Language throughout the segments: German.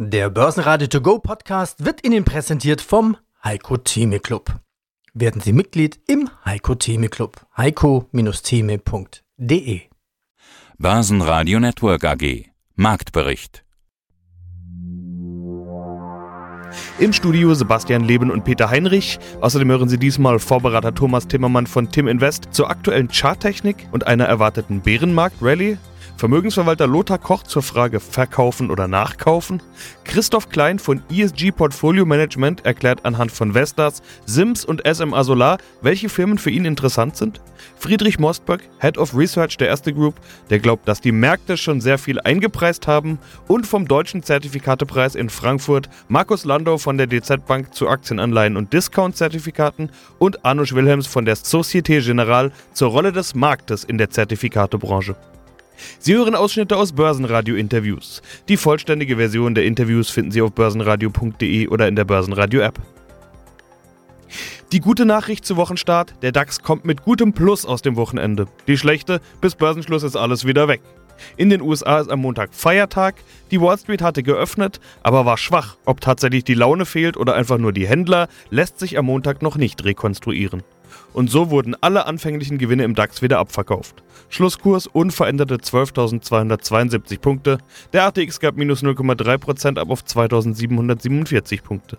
Der Börsenradio To Go Podcast wird Ihnen präsentiert vom Heiko Theme Club. Werden Sie Mitglied im Heiko Theme Club. heiko-theme.de Börsenradio Network AG Marktbericht Im Studio Sebastian Leben und Peter Heinrich. Außerdem hören Sie diesmal Vorberater Thomas Timmermann von Tim Invest zur aktuellen Charttechnik und einer erwarteten Bärenmarkt-Rallye. Vermögensverwalter Lothar Koch zur Frage Verkaufen oder Nachkaufen. Christoph Klein von ESG Portfolio Management erklärt anhand von Vestas, Sims und SMA Solar, welche Firmen für ihn interessant sind. Friedrich Mostberg, Head of Research der Erste Group, der glaubt, dass die Märkte schon sehr viel eingepreist haben. Und vom deutschen Zertifikatepreis in Frankfurt Markus Landau von der DZ Bank zu Aktienanleihen und Discount-Zertifikaten und Anush Wilhelms von der Societe Generale zur Rolle des Marktes in der Zertifikatebranche. Sie hören Ausschnitte aus Börsenradio-Interviews. Die vollständige Version der Interviews finden Sie auf börsenradio.de oder in der Börsenradio-App. Die gute Nachricht zu Wochenstart, der DAX kommt mit gutem Plus aus dem Wochenende. Die schlechte, bis Börsenschluss ist alles wieder weg. In den USA ist am Montag Feiertag, die Wall Street hatte geöffnet, aber war schwach. Ob tatsächlich die Laune fehlt oder einfach nur die Händler, lässt sich am Montag noch nicht rekonstruieren. Und so wurden alle anfänglichen Gewinne im DAX wieder abverkauft. Schlusskurs unveränderte 12.272 Punkte. Der ATX gab minus 0,3% ab auf 2.747 Punkte.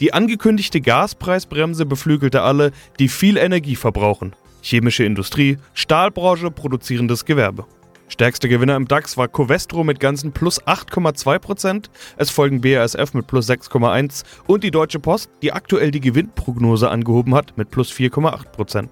Die angekündigte Gaspreisbremse beflügelte alle, die viel Energie verbrauchen. Chemische Industrie, Stahlbranche, produzierendes Gewerbe. Stärkster Gewinner im DAX war Covestro mit ganzen plus 8,2%. Es folgen BASF mit plus 6,1% und die Deutsche Post, die aktuell die Gewinnprognose angehoben hat, mit plus 4,8%.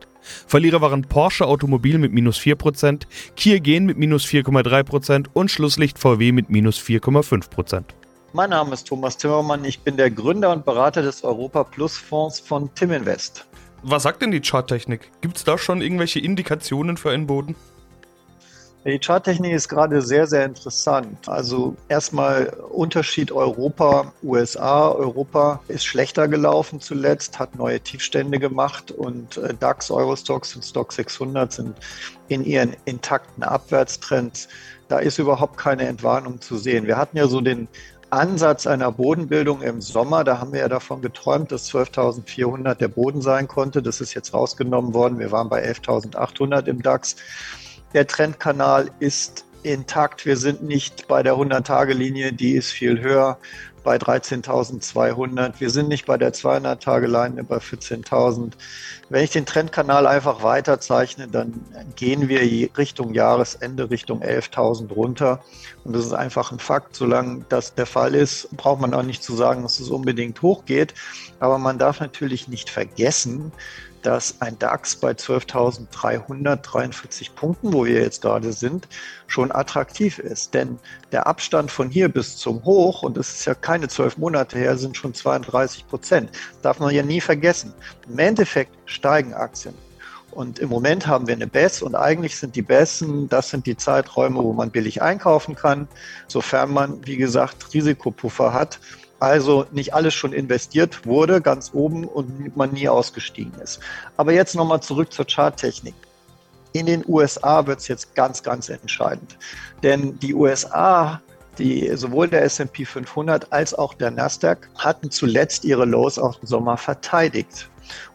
Verlierer waren Porsche Automobil mit minus 4%, Kia Gen mit minus 4,3% und Schlusslicht VW mit minus 4,5%. Mein Name ist Thomas Timmermann, ich bin der Gründer und Berater des Europa Plus Fonds von Timinvest. Was sagt denn die Charttechnik? Gibt es da schon irgendwelche Indikationen für einen Boden? Die Charttechnik ist gerade sehr, sehr interessant. Also erstmal Unterschied Europa, USA. Europa ist schlechter gelaufen zuletzt, hat neue Tiefstände gemacht und äh, DAX, Eurostox und Stock 600 sind in ihren intakten Abwärtstrends. Da ist überhaupt keine Entwarnung zu sehen. Wir hatten ja so den Ansatz einer Bodenbildung im Sommer. Da haben wir ja davon geträumt, dass 12.400 der Boden sein konnte. Das ist jetzt rausgenommen worden. Wir waren bei 11.800 im DAX. Der Trendkanal ist intakt. Wir sind nicht bei der 100-Tage-Linie, die ist viel höher, bei 13.200. Wir sind nicht bei der 200-Tage-Linie, bei 14.000. Wenn ich den Trendkanal einfach weiter zeichne, dann gehen wir Richtung Jahresende, Richtung 11.000 runter. Und das ist einfach ein Fakt. Solange das der Fall ist, braucht man auch nicht zu sagen, dass es unbedingt hochgeht. Aber man darf natürlich nicht vergessen, dass ein DAX bei 12.343 Punkten, wo wir jetzt gerade sind, schon attraktiv ist. Denn der Abstand von hier bis zum Hoch, und das ist ja keine zwölf Monate her, sind schon 32 Prozent. Darf man ja nie vergessen. Im Endeffekt steigen Aktien. Und im Moment haben wir eine BES und eigentlich sind die Bessen, das sind die Zeiträume, wo man billig einkaufen kann, sofern man, wie gesagt, Risikopuffer hat also nicht alles schon investiert wurde, ganz oben und man nie ausgestiegen ist. Aber jetzt nochmal zurück zur Charttechnik. In den USA wird es jetzt ganz, ganz entscheidend. Denn die USA, die, sowohl der SP 500 als auch der Nasdaq, hatten zuletzt ihre Lows aus dem Sommer verteidigt.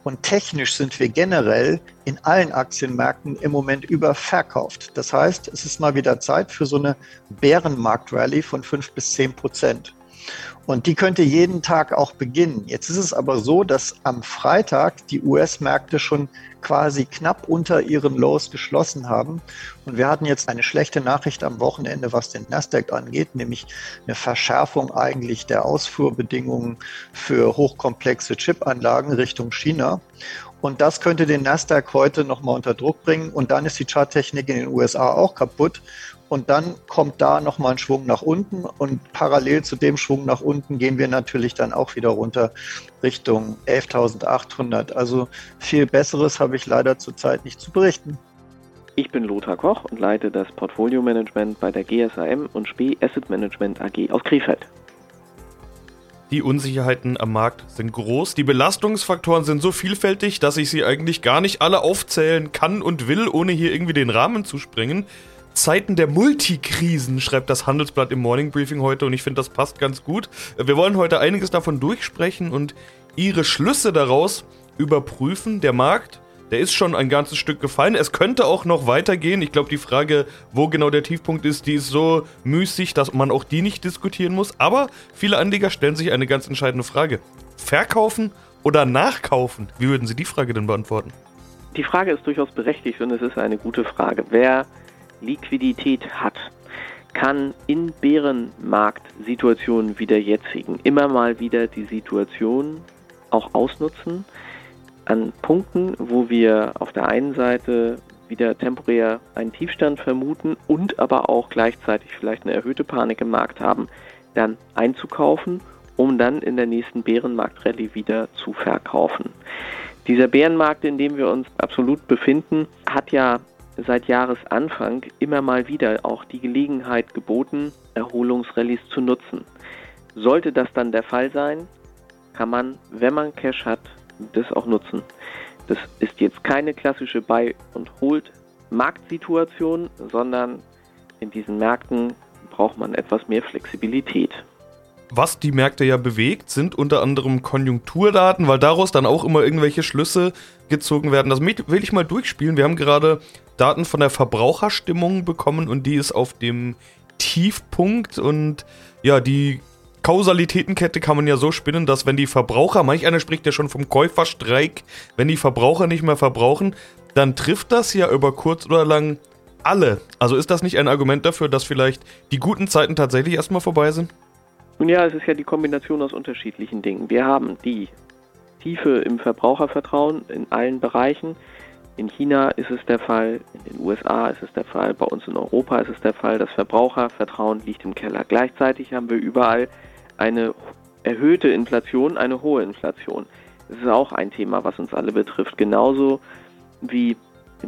Und technisch sind wir generell in allen Aktienmärkten im Moment überverkauft. Das heißt, es ist mal wieder Zeit für so eine Bärenmarkt-Rallye von 5 bis 10 Prozent. Und die könnte jeden Tag auch beginnen. Jetzt ist es aber so, dass am Freitag die US-Märkte schon quasi knapp unter ihren Lows geschlossen haben. Und wir hatten jetzt eine schlechte Nachricht am Wochenende, was den Nasdaq angeht, nämlich eine Verschärfung eigentlich der Ausfuhrbedingungen für hochkomplexe Chipanlagen Richtung China. Und das könnte den Nasdaq heute nochmal unter Druck bringen. Und dann ist die Charttechnik in den USA auch kaputt. Und dann kommt da nochmal ein Schwung nach unten. Und parallel zu dem Schwung nach unten gehen wir natürlich dann auch wieder runter Richtung 11.800. Also viel Besseres habe ich leider zurzeit nicht zu berichten. Ich bin Lothar Koch und leite das Portfolio-Management bei der GSAM und Spee Asset Management AG aus Krefeld. Die Unsicherheiten am Markt sind groß. Die Belastungsfaktoren sind so vielfältig, dass ich sie eigentlich gar nicht alle aufzählen kann und will, ohne hier irgendwie den Rahmen zu sprengen. Zeiten der Multikrisen, schreibt das Handelsblatt im Morning Briefing heute und ich finde, das passt ganz gut. Wir wollen heute einiges davon durchsprechen und ihre Schlüsse daraus überprüfen. Der Markt, der ist schon ein ganzes Stück gefallen. Es könnte auch noch weitergehen. Ich glaube, die Frage, wo genau der Tiefpunkt ist, die ist so müßig, dass man auch die nicht diskutieren muss. Aber viele Anleger stellen sich eine ganz entscheidende Frage. Verkaufen oder nachkaufen? Wie würden Sie die Frage denn beantworten? Die Frage ist durchaus berechtigt und es ist eine gute Frage. Wer Liquidität hat, kann in Bärenmarktsituationen wie der jetzigen immer mal wieder die Situation auch ausnutzen an Punkten, wo wir auf der einen Seite wieder temporär einen Tiefstand vermuten und aber auch gleichzeitig vielleicht eine erhöhte Panik im Markt haben, dann einzukaufen, um dann in der nächsten Bärenmarktrallye wieder zu verkaufen. Dieser Bärenmarkt, in dem wir uns absolut befinden, hat ja seit Jahresanfang immer mal wieder auch die Gelegenheit geboten, Erholungsrallyes zu nutzen. Sollte das dann der Fall sein, kann man, wenn man Cash hat, das auch nutzen. Das ist jetzt keine klassische Buy- und Hold-Marktsituation, sondern in diesen Märkten braucht man etwas mehr Flexibilität. Was die Märkte ja bewegt, sind unter anderem Konjunkturdaten, weil daraus dann auch immer irgendwelche Schlüsse gezogen werden. Das will ich mal durchspielen. Wir haben gerade Daten von der Verbraucherstimmung bekommen und die ist auf dem Tiefpunkt und ja, die Kausalitätenkette kann man ja so spinnen, dass wenn die Verbraucher, manch einer spricht ja schon vom Käuferstreik, wenn die Verbraucher nicht mehr verbrauchen, dann trifft das ja über kurz oder lang alle. Also ist das nicht ein Argument dafür, dass vielleicht die guten Zeiten tatsächlich erstmal vorbei sind? Nun ja, es ist ja die Kombination aus unterschiedlichen Dingen. Wir haben die Tiefe im Verbrauchervertrauen in allen Bereichen. In China ist es der Fall, in den USA ist es der Fall, bei uns in Europa ist es der Fall. Das Verbrauchervertrauen liegt im Keller. Gleichzeitig haben wir überall eine erhöhte Inflation, eine hohe Inflation. Das ist auch ein Thema, was uns alle betrifft. Genauso wie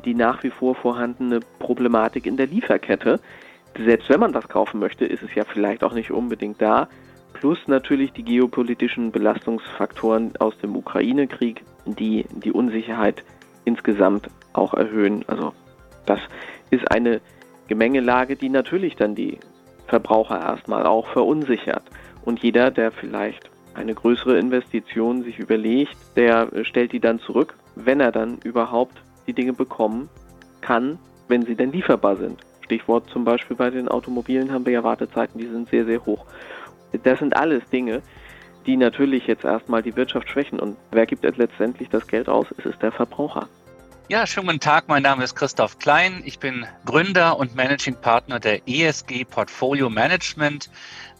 die nach wie vor vorhandene Problematik in der Lieferkette selbst wenn man das kaufen möchte, ist es ja vielleicht auch nicht unbedingt da. Plus natürlich die geopolitischen Belastungsfaktoren aus dem Ukraine-Krieg, die die Unsicherheit insgesamt auch erhöhen. Also das ist eine Gemengelage, die natürlich dann die Verbraucher erstmal auch verunsichert. Und jeder, der vielleicht eine größere Investition sich überlegt, der stellt die dann zurück, wenn er dann überhaupt die Dinge bekommen kann, wenn sie denn lieferbar sind. Stichwort zum Beispiel bei den Automobilen haben wir ja Wartezeiten, die sind sehr, sehr hoch. Das sind alles Dinge, die natürlich jetzt erstmal die Wirtschaft schwächen. Und wer gibt jetzt letztendlich das Geld aus? Es ist der Verbraucher. Ja, schönen guten Tag. Mein Name ist Christoph Klein. Ich bin Gründer und Managing Partner der ESG Portfolio Management.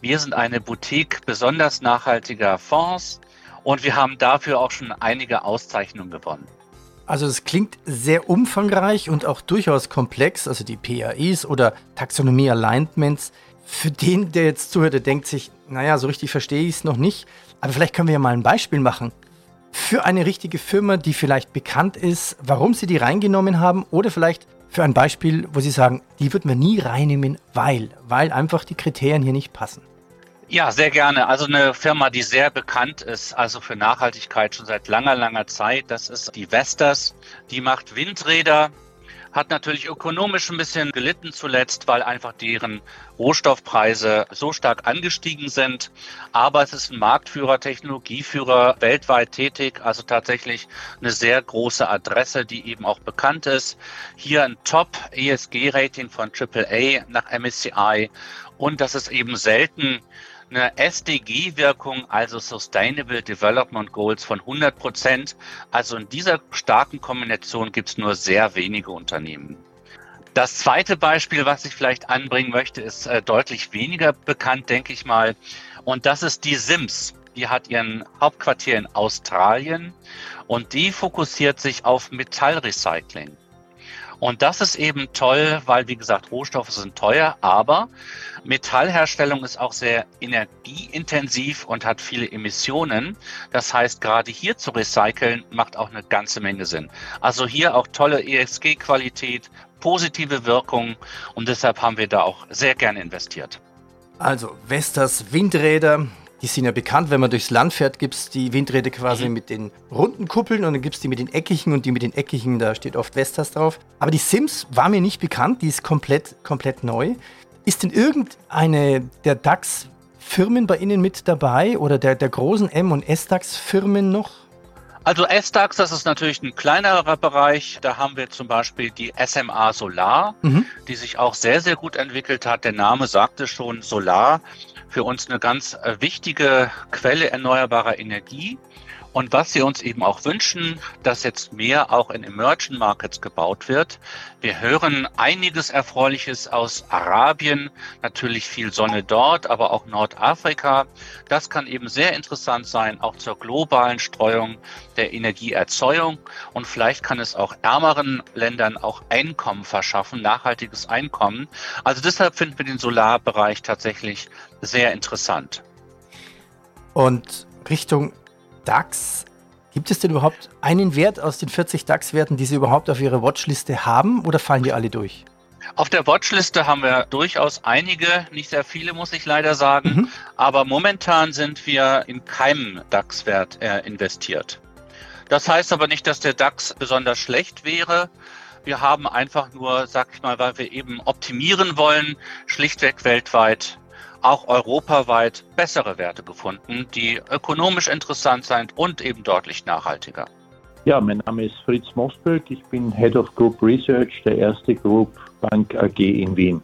Wir sind eine Boutique besonders nachhaltiger Fonds und wir haben dafür auch schon einige Auszeichnungen gewonnen. Also es klingt sehr umfangreich und auch durchaus komplex, also die PAEs oder Taxonomie Alignments. Für den, der jetzt zuhört, der denkt sich, naja, so richtig verstehe ich es noch nicht. Aber vielleicht können wir ja mal ein Beispiel machen. Für eine richtige Firma, die vielleicht bekannt ist, warum sie die reingenommen haben oder vielleicht für ein Beispiel, wo sie sagen, die würden wir nie reinnehmen, weil, weil einfach die Kriterien hier nicht passen. Ja, sehr gerne. Also eine Firma, die sehr bekannt ist, also für Nachhaltigkeit schon seit langer, langer Zeit, das ist die Vestas. Die macht Windräder, hat natürlich ökonomisch ein bisschen gelitten zuletzt, weil einfach deren Rohstoffpreise so stark angestiegen sind. Aber es ist ein Marktführer, Technologieführer, weltweit tätig, also tatsächlich eine sehr große Adresse, die eben auch bekannt ist. Hier ein Top-ESG-Rating von AAA nach MSCI. Und das ist eben selten eine SDG-Wirkung, also Sustainable Development Goals von 100 Prozent. Also in dieser starken Kombination gibt es nur sehr wenige Unternehmen. Das zweite Beispiel, was ich vielleicht anbringen möchte, ist äh, deutlich weniger bekannt, denke ich mal. Und das ist die Sims. Die hat ihren Hauptquartier in Australien und die fokussiert sich auf Metallrecycling. Und das ist eben toll, weil, wie gesagt, Rohstoffe sind teuer, aber Metallherstellung ist auch sehr energieintensiv und hat viele Emissionen. Das heißt, gerade hier zu recyceln macht auch eine ganze Menge Sinn. Also hier auch tolle ESG-Qualität, positive Wirkung und deshalb haben wir da auch sehr gerne investiert. Also Vestas Windräder, Die sind ja bekannt, wenn man durchs Land fährt, gibt es die Windräder quasi Mhm. mit den runden Kuppeln und dann gibt es die mit den eckigen und die mit den eckigen, da steht oft Vestas drauf. Aber die Sims war mir nicht bekannt, die ist komplett, komplett neu. Ist denn irgendeine der DAX-Firmen bei Ihnen mit dabei oder der, der großen M- und S-DAX-Firmen noch? Also S-DAX, das ist natürlich ein kleinerer Bereich. Da haben wir zum Beispiel die SMA Solar, Mhm. die sich auch sehr, sehr gut entwickelt hat. Der Name sagte schon Solar. Für uns eine ganz äh, wichtige Quelle erneuerbarer Energie. Und was wir uns eben auch wünschen, dass jetzt mehr auch in Emerging Markets gebaut wird. Wir hören einiges Erfreuliches aus Arabien, natürlich viel Sonne dort, aber auch Nordafrika. Das kann eben sehr interessant sein, auch zur globalen Streuung der Energieerzeugung. Und vielleicht kann es auch ärmeren Ländern auch Einkommen verschaffen, nachhaltiges Einkommen. Also deshalb finden wir den Solarbereich tatsächlich sehr interessant. Und Richtung DAX, gibt es denn überhaupt einen Wert aus den 40 DAX-Werten, die Sie überhaupt auf Ihrer Watchliste haben oder fallen die alle durch? Auf der Watchliste haben wir durchaus einige, nicht sehr viele, muss ich leider sagen. Mhm. Aber momentan sind wir in keinem DAX-Wert äh, investiert. Das heißt aber nicht, dass der DAX besonders schlecht wäre. Wir haben einfach nur, sag ich mal, weil wir eben optimieren wollen, schlichtweg weltweit, auch europaweit bessere Werte gefunden, die ökonomisch interessant sind und eben deutlich nachhaltiger. Ja, mein Name ist Fritz Mosberg. Ich bin Head of Group Research der Erste Group Bank AG in Wien.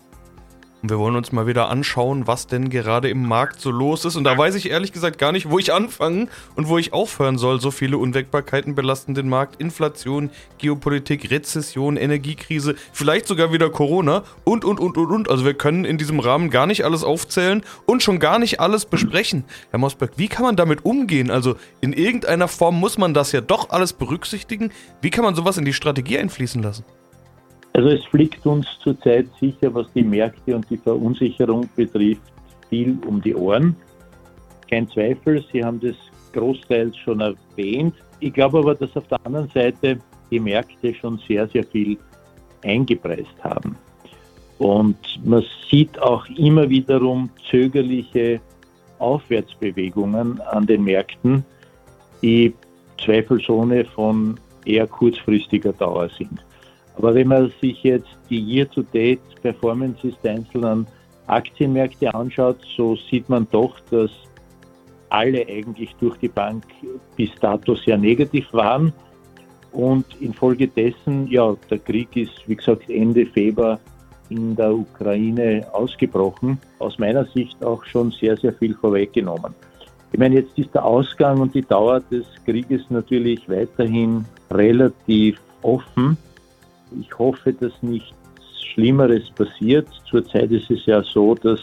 Und wir wollen uns mal wieder anschauen, was denn gerade im Markt so los ist. Und da weiß ich ehrlich gesagt gar nicht, wo ich anfangen und wo ich aufhören soll. So viele Unwägbarkeiten belasten den Markt. Inflation, Geopolitik, Rezession, Energiekrise, vielleicht sogar wieder Corona und, und, und, und, und. Also wir können in diesem Rahmen gar nicht alles aufzählen und schon gar nicht alles besprechen. Herr Mosberg, wie kann man damit umgehen? Also in irgendeiner Form muss man das ja doch alles berücksichtigen. Wie kann man sowas in die Strategie einfließen lassen? Also es fliegt uns zurzeit sicher, was die Märkte und die Verunsicherung betrifft, viel um die Ohren. Kein Zweifel, Sie haben das großteils schon erwähnt. Ich glaube aber, dass auf der anderen Seite die Märkte schon sehr, sehr viel eingepreist haben. Und man sieht auch immer wiederum zögerliche Aufwärtsbewegungen an den Märkten, die zweifelsohne von eher kurzfristiger Dauer sind. Aber wenn man sich jetzt die Year-to-Date-Performances der einzelnen Aktienmärkte anschaut, so sieht man doch, dass alle eigentlich durch die Bank bis dato sehr negativ waren. Und infolgedessen, ja, der Krieg ist, wie gesagt, Ende Februar in der Ukraine ausgebrochen. Aus meiner Sicht auch schon sehr, sehr viel vorweggenommen. Ich meine, jetzt ist der Ausgang und die Dauer des Krieges natürlich weiterhin relativ offen. Ich hoffe, dass nichts Schlimmeres passiert. Zurzeit ist es ja so, dass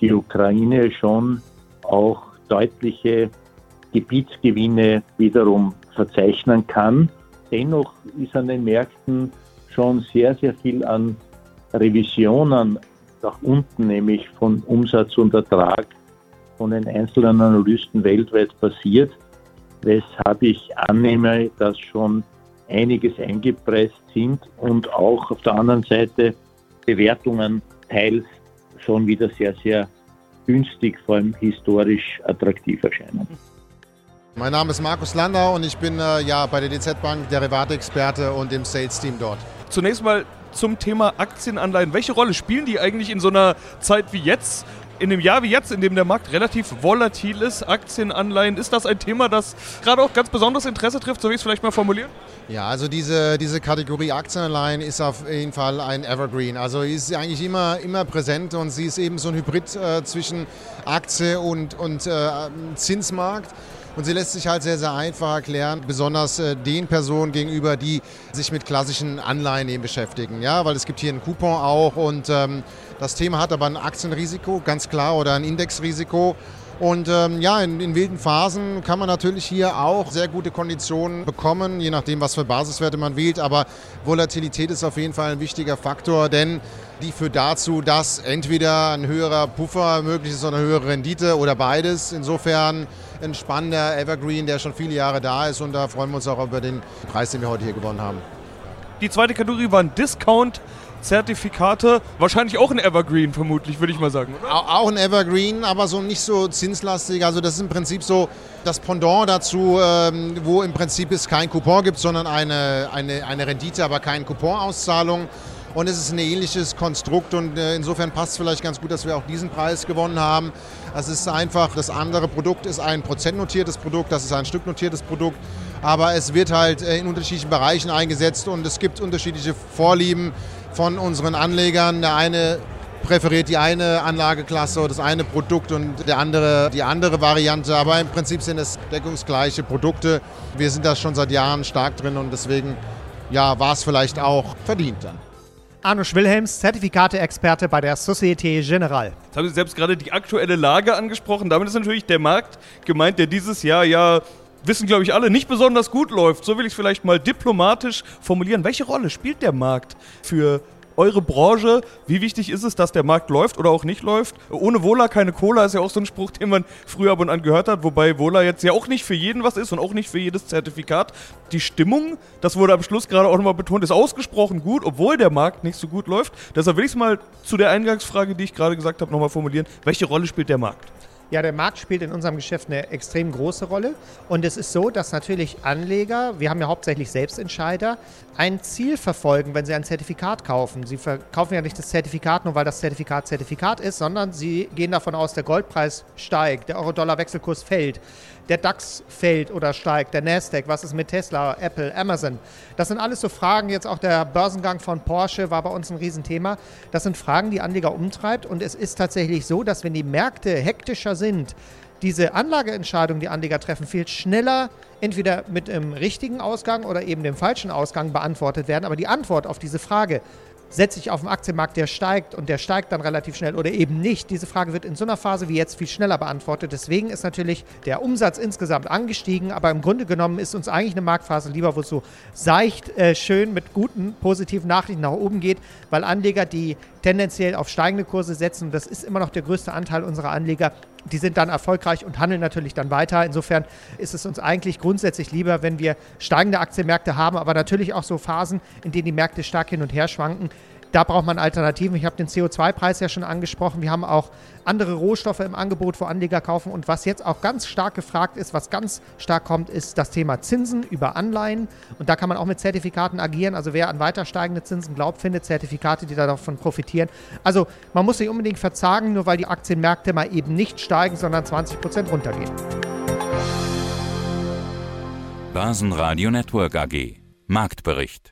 die Ukraine schon auch deutliche Gebietsgewinne wiederum verzeichnen kann. Dennoch ist an den Märkten schon sehr, sehr viel an Revisionen nach unten, nämlich von Umsatz und Ertrag von den einzelnen Analysten weltweit passiert, weshalb ich annehme, dass schon einiges eingepreist sind und auch auf der anderen Seite Bewertungen teils schon wieder sehr, sehr günstig, vor allem historisch attraktiv erscheinen. Mein Name ist Markus Landau und ich bin äh, ja bei der DZ Bank Derivatexperte und im Sales-Team dort. Zunächst mal zum Thema Aktienanleihen. Welche Rolle spielen die eigentlich in so einer Zeit wie jetzt? In einem Jahr wie jetzt, in dem der Markt relativ volatil ist, Aktienanleihen, ist das ein Thema, das gerade auch ganz besonderes Interesse trifft, so wie ich es vielleicht mal formulieren? Ja, also diese, diese Kategorie Aktienanleihen ist auf jeden Fall ein Evergreen. Also ist eigentlich immer, immer präsent und sie ist eben so ein Hybrid äh, zwischen Aktie und, und äh, Zinsmarkt. Und sie lässt sich halt sehr, sehr einfach erklären, besonders äh, den Personen gegenüber, die sich mit klassischen Anleihen eben beschäftigen. Ja, weil es gibt hier einen Coupon auch und ähm, das Thema hat aber ein Aktienrisiko, ganz klar, oder ein Indexrisiko. Und ähm, ja, in, in, wilden Phasen kann man natürlich hier auch sehr gute Konditionen bekommen, je nachdem, was für Basiswerte man wählt. Aber Volatilität ist auf jeden Fall ein wichtiger Faktor, denn die führt dazu, dass entweder ein höherer Puffer möglich ist oder eine höhere Rendite oder beides. Insofern ein spannender Evergreen, der schon viele Jahre da ist und da freuen wir uns auch über den Preis, den wir heute hier gewonnen haben. Die zweite Kategorie war ein Discount. Zertifikate, wahrscheinlich auch ein Evergreen vermutlich, würde ich mal sagen. Oder? Auch ein Evergreen, aber so nicht so zinslastig. Also das ist im Prinzip so das Pendant dazu, ähm, wo im Prinzip es kein Coupon gibt, sondern eine, eine, eine Rendite, aber keine Couponauszahlung. Und es ist ein ähnliches Konstrukt und äh, insofern passt es vielleicht ganz gut, dass wir auch diesen Preis gewonnen haben. Es ist einfach, das andere Produkt ist ein prozentnotiertes Produkt, das ist ein stücknotiertes Produkt, aber es wird halt äh, in unterschiedlichen Bereichen eingesetzt und es gibt unterschiedliche Vorlieben von unseren Anlegern. Der eine präferiert die eine Anlageklasse oder das eine Produkt und der andere die andere Variante. Aber im Prinzip sind es deckungsgleiche Produkte. Wir sind da schon seit Jahren stark drin und deswegen ja, war es vielleicht auch verdient dann. Arno Wilhelms, Zertifikate-Experte bei der Societe Generale. Jetzt haben Sie selbst gerade die aktuelle Lage angesprochen. Damit ist natürlich der Markt gemeint, der dieses Jahr ja wissen, glaube ich, alle, nicht besonders gut läuft. So will ich es vielleicht mal diplomatisch formulieren. Welche Rolle spielt der Markt für eure Branche, wie wichtig ist es, dass der Markt läuft oder auch nicht läuft? Ohne Wohler keine Cola ist ja auch so ein Spruch, den man früher ab und an gehört hat, wobei Wohler jetzt ja auch nicht für jeden was ist und auch nicht für jedes Zertifikat. Die Stimmung, das wurde am Schluss gerade auch nochmal betont, ist ausgesprochen gut, obwohl der Markt nicht so gut läuft. Deshalb will ich es mal zu der Eingangsfrage, die ich gerade gesagt habe, nochmal formulieren. Welche Rolle spielt der Markt? Ja, der Markt spielt in unserem Geschäft eine extrem große Rolle. Und es ist so, dass natürlich Anleger, wir haben ja hauptsächlich Selbstentscheider, ein Ziel verfolgen, wenn sie ein Zertifikat kaufen. Sie verkaufen ja nicht das Zertifikat nur, weil das Zertifikat Zertifikat ist, sondern sie gehen davon aus, der Goldpreis steigt, der Euro-Dollar-Wechselkurs fällt der DAX fällt oder steigt, der Nasdaq, was ist mit Tesla, Apple, Amazon. Das sind alles so Fragen, jetzt auch der Börsengang von Porsche war bei uns ein Riesenthema. Das sind Fragen, die Anleger umtreibt und es ist tatsächlich so, dass wenn die Märkte hektischer sind, diese Anlageentscheidungen, die Anleger treffen, viel schneller entweder mit dem richtigen Ausgang oder eben dem falschen Ausgang beantwortet werden. Aber die Antwort auf diese Frage, setze ich auf dem Aktienmarkt, der steigt und der steigt dann relativ schnell oder eben nicht? Diese Frage wird in so einer Phase wie jetzt viel schneller beantwortet. Deswegen ist natürlich der Umsatz insgesamt angestiegen, aber im Grunde genommen ist uns eigentlich eine Marktphase lieber, wo es so seicht, äh, schön mit guten, positiven Nachrichten nach oben geht, weil Anleger, die tendenziell auf steigende Kurse setzen, das ist immer noch der größte Anteil unserer Anleger, die sind dann erfolgreich und handeln natürlich dann weiter. Insofern ist es uns eigentlich grundsätzlich lieber, wenn wir steigende Aktienmärkte haben, aber natürlich auch so Phasen, in denen die Märkte stark hin und her schwanken. Da braucht man Alternativen. Ich habe den CO2-Preis ja schon angesprochen. Wir haben auch andere Rohstoffe im Angebot, wo Anleger kaufen. Und was jetzt auch ganz stark gefragt ist, was ganz stark kommt, ist das Thema Zinsen über Anleihen. Und da kann man auch mit Zertifikaten agieren. Also wer an weiter steigende Zinsen glaubt, findet Zertifikate, die davon profitieren. Also man muss sich unbedingt verzagen, nur weil die Aktienmärkte mal eben nicht steigen, sondern 20 Prozent runtergehen. Börsenradio Network AG Marktbericht